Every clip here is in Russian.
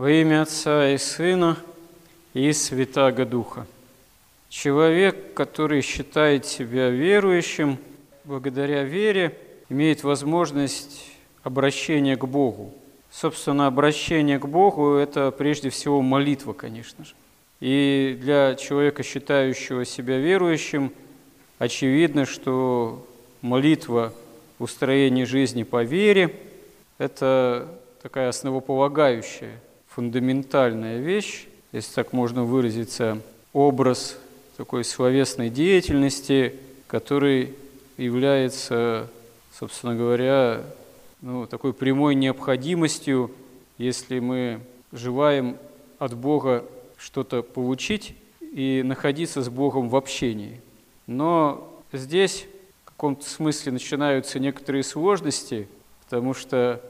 Во имя Отца и Сына и Святаго Духа. Человек, который считает себя верующим, благодаря вере имеет возможность обращения к Богу. Собственно, обращение к Богу – это прежде всего молитва, конечно же. И для человека, считающего себя верующим, очевидно, что молитва в устроении жизни по вере – это такая основополагающая фундаментальная вещь, если так можно выразиться, образ такой словесной деятельности, который является, собственно говоря, ну, такой прямой необходимостью, если мы желаем от Бога что-то получить и находиться с Богом в общении. Но здесь в каком-то смысле начинаются некоторые сложности, потому что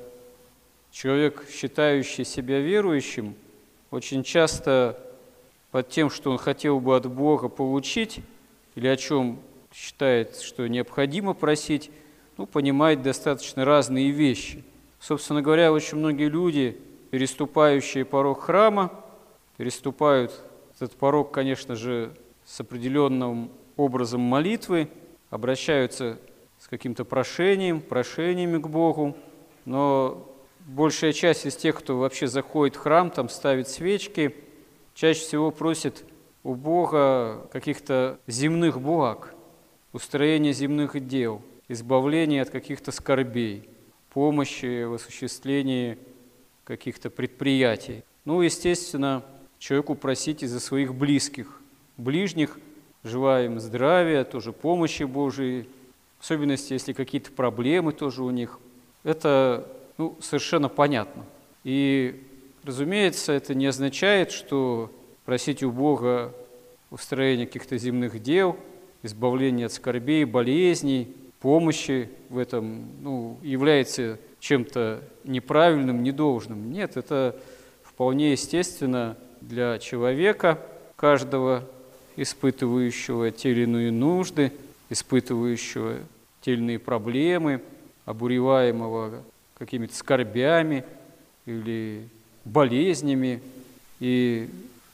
Человек, считающий себя верующим, очень часто под тем, что он хотел бы от Бога получить, или о чем считает, что необходимо просить, ну, понимает достаточно разные вещи. Собственно говоря, очень многие люди, переступающие порог храма, переступают этот порог, конечно же, с определенным образом молитвы, обращаются с каким-то прошением, прошениями к Богу, но большая часть из тех, кто вообще заходит в храм, там ставит свечки, чаще всего просит у Бога каких-то земных благ, устроения земных дел, избавления от каких-то скорбей, помощи в осуществлении каких-то предприятий. Ну, естественно, человеку просить и за своих близких, ближних, желаем здравия, тоже помощи Божией, в особенности, если какие-то проблемы тоже у них. Это ну, совершенно понятно. И, разумеется, это не означает, что просить у Бога устроения каких-то земных дел, избавления от скорбей, болезней, помощи в этом ну, является чем-то неправильным, недолжным. Нет, это вполне естественно для человека, каждого испытывающего те или иные нужды, испытывающего те или иные проблемы, обуреваемого какими-то скорбями или болезнями. И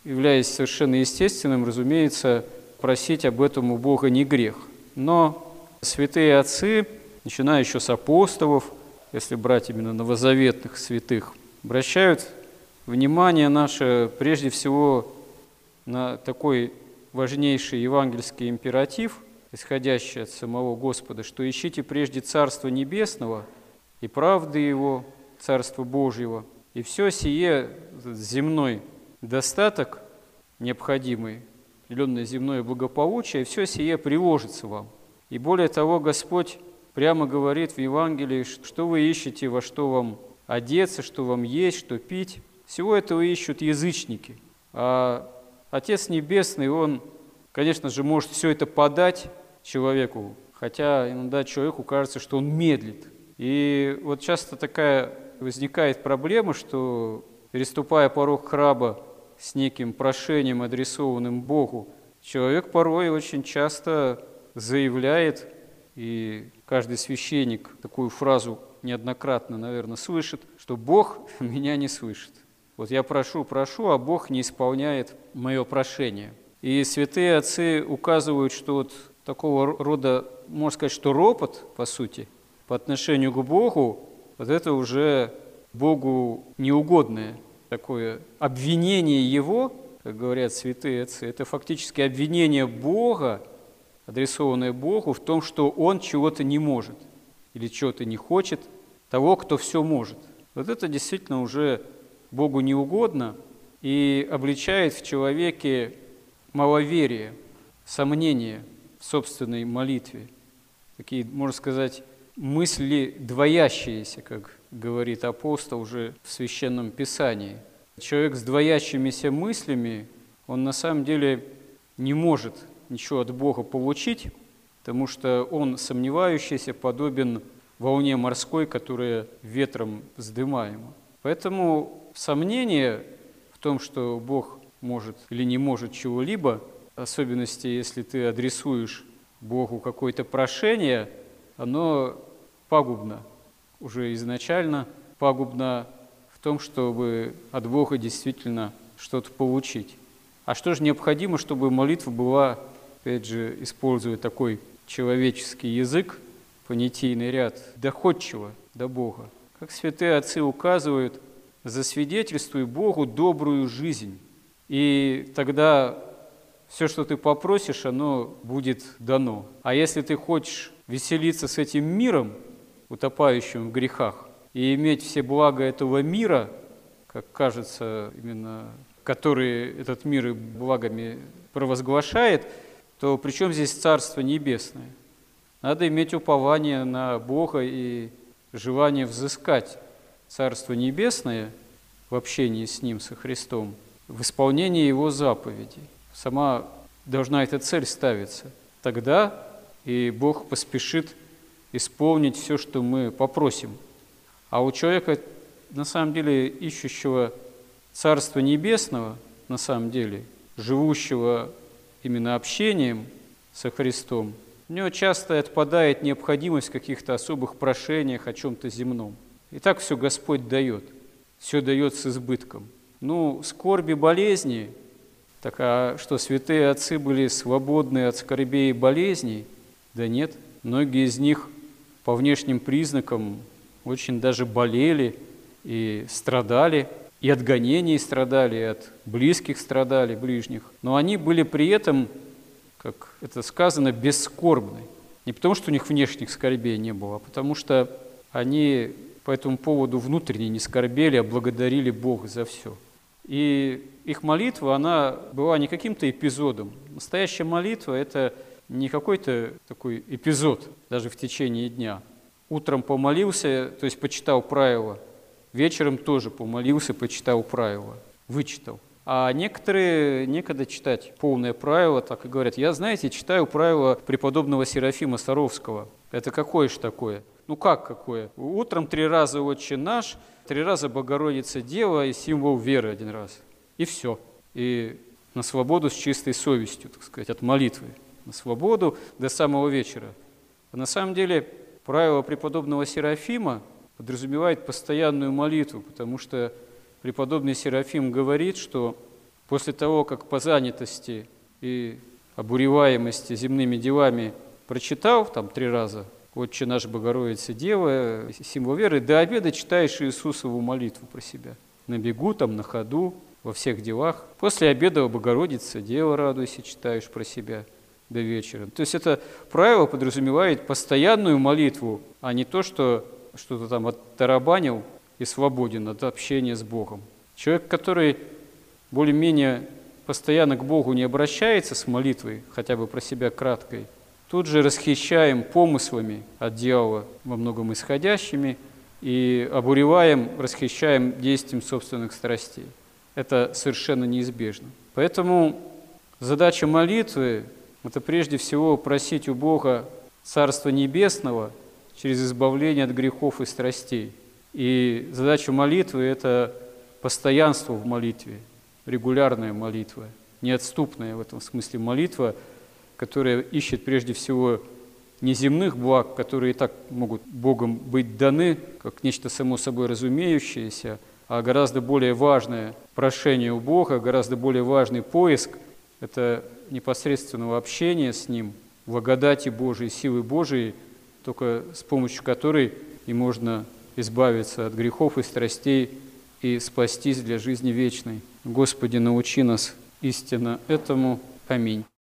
являясь совершенно естественным, разумеется, просить об этом у Бога не грех. Но святые отцы, начиная еще с апостолов, если брать именно новозаветных святых, обращают внимание наше прежде всего на такой важнейший евангельский императив, исходящий от самого Господа, что ищите прежде Царство Небесного – и правды Его, Царства Божьего, и все сие земной достаток необходимый, определенное земное благополучие, все сие приложится вам. И более того, Господь прямо говорит в Евангелии, что вы ищете, во что вам одеться, что вам есть, что пить. Всего этого ищут язычники. А Отец Небесный, Он, конечно же, может все это подать человеку, хотя иногда человеку кажется, что он медлит – и вот часто такая возникает проблема, что переступая порог храба с неким прошением, адресованным Богу, человек порой очень часто заявляет, и каждый священник такую фразу неоднократно, наверное, слышит, что Бог меня не слышит. Вот я прошу, прошу, а Бог не исполняет мое прошение. И святые отцы указывают, что вот такого рода, можно сказать, что ропот, по сути, по отношению к Богу, вот это уже Богу неугодное такое обвинение Его, как говорят святые отцы, это фактически обвинение Бога, адресованное Богу в том, что Он чего-то не может или чего-то не хочет, того, кто все может. Вот это действительно уже Богу неугодно и обличает в человеке маловерие, сомнение в собственной молитве. Такие, можно сказать, мысли двоящиеся, как говорит апостол уже в Священном Писании. Человек с двоящимися мыслями, он на самом деле не может ничего от Бога получить, потому что он сомневающийся подобен волне морской, которая ветром вздымаема. Поэтому сомнение в том, что Бог может или не может чего-либо, особенности, если ты адресуешь Богу какое-то прошение, оно пагубно уже изначально, пагубно в том, чтобы от Бога действительно что-то получить. А что же необходимо, чтобы молитва была, опять же, используя такой человеческий язык, понятийный ряд, доходчиво до Бога? Как святые отцы указывают, засвидетельствуй Богу добрую жизнь, и тогда все, что ты попросишь, оно будет дано. А если ты хочешь веселиться с этим миром, утопающим в грехах, и иметь все блага этого мира, как кажется, именно который этот мир и благами провозглашает, то при чем здесь Царство Небесное? Надо иметь упование на Бога и желание взыскать Царство Небесное в общении с Ним, со Христом, в исполнении Его заповедей. Сама должна эта цель ставиться. Тогда и Бог поспешит исполнить все, что мы попросим. А у человека, на самом деле, ищущего Царства Небесного, на самом деле, живущего именно общением со Христом, у него часто отпадает необходимость в каких-то особых прошениях о чем-то земном. И так все Господь дает, все дает с избытком. Ну, скорби, болезни, так а что, святые отцы были свободны от скорбей и болезней? Да нет, многие из них по внешним признакам очень даже болели и страдали – и от гонений страдали, и от близких страдали, ближних. Но они были при этом, как это сказано, бесскорбны. Не потому, что у них внешних скорбей не было, а потому что они по этому поводу внутренне не скорбели, а благодарили Бога за все. И их молитва, она была не каким-то эпизодом. Настоящая молитва – это не какой-то такой эпизод, даже в течение дня. Утром помолился, то есть почитал правила – Вечером тоже помолился, почитал правила, вычитал. А некоторые некогда читать полное правило, так и говорят, я, знаете, читаю правила преподобного Серафима Саровского. Это какое же такое? Ну как какое? Утром три раза «Отче наш», три раза «Богородица Дева» и символ веры один раз. И все. И на свободу с чистой совестью, так сказать, от молитвы. На свободу до самого вечера. А на самом деле правило преподобного Серафима подразумевает постоянную молитву, потому что преподобный Серафим говорит, что после того, как по занятости и обуреваемости земными делами прочитал там три раза «Отче наш Богородица Дева», символ веры, до обеда читаешь Иисусову молитву про себя. На бегу, там, на ходу, во всех делах. После обеда Богородица Дева, радуйся, читаешь про себя до вечера. То есть это правило подразумевает постоянную молитву, а не то, что что-то там оттарабанил и свободен от общения с Богом. Человек, который более-менее постоянно к Богу не обращается с молитвой, хотя бы про себя краткой, тут же расхищаем помыслами от дьявола, во многом исходящими, и обуреваем, расхищаем действием собственных страстей. Это совершенно неизбежно. Поэтому задача молитвы – это прежде всего просить у Бога Царства Небесного – через избавление от грехов и страстей. И задача молитвы – это постоянство в молитве, регулярная молитва, неотступная в этом смысле молитва, которая ищет прежде всего не земных благ, которые и так могут Богом быть даны, как нечто само собой разумеющееся, а гораздо более важное прошение у Бога, гораздо более важный поиск – это непосредственного общения с Ним, благодати Божией, силы Божией – только с помощью которой и можно избавиться от грехов и страстей и спастись для жизни вечной. Господи, научи нас истинно этому. Аминь.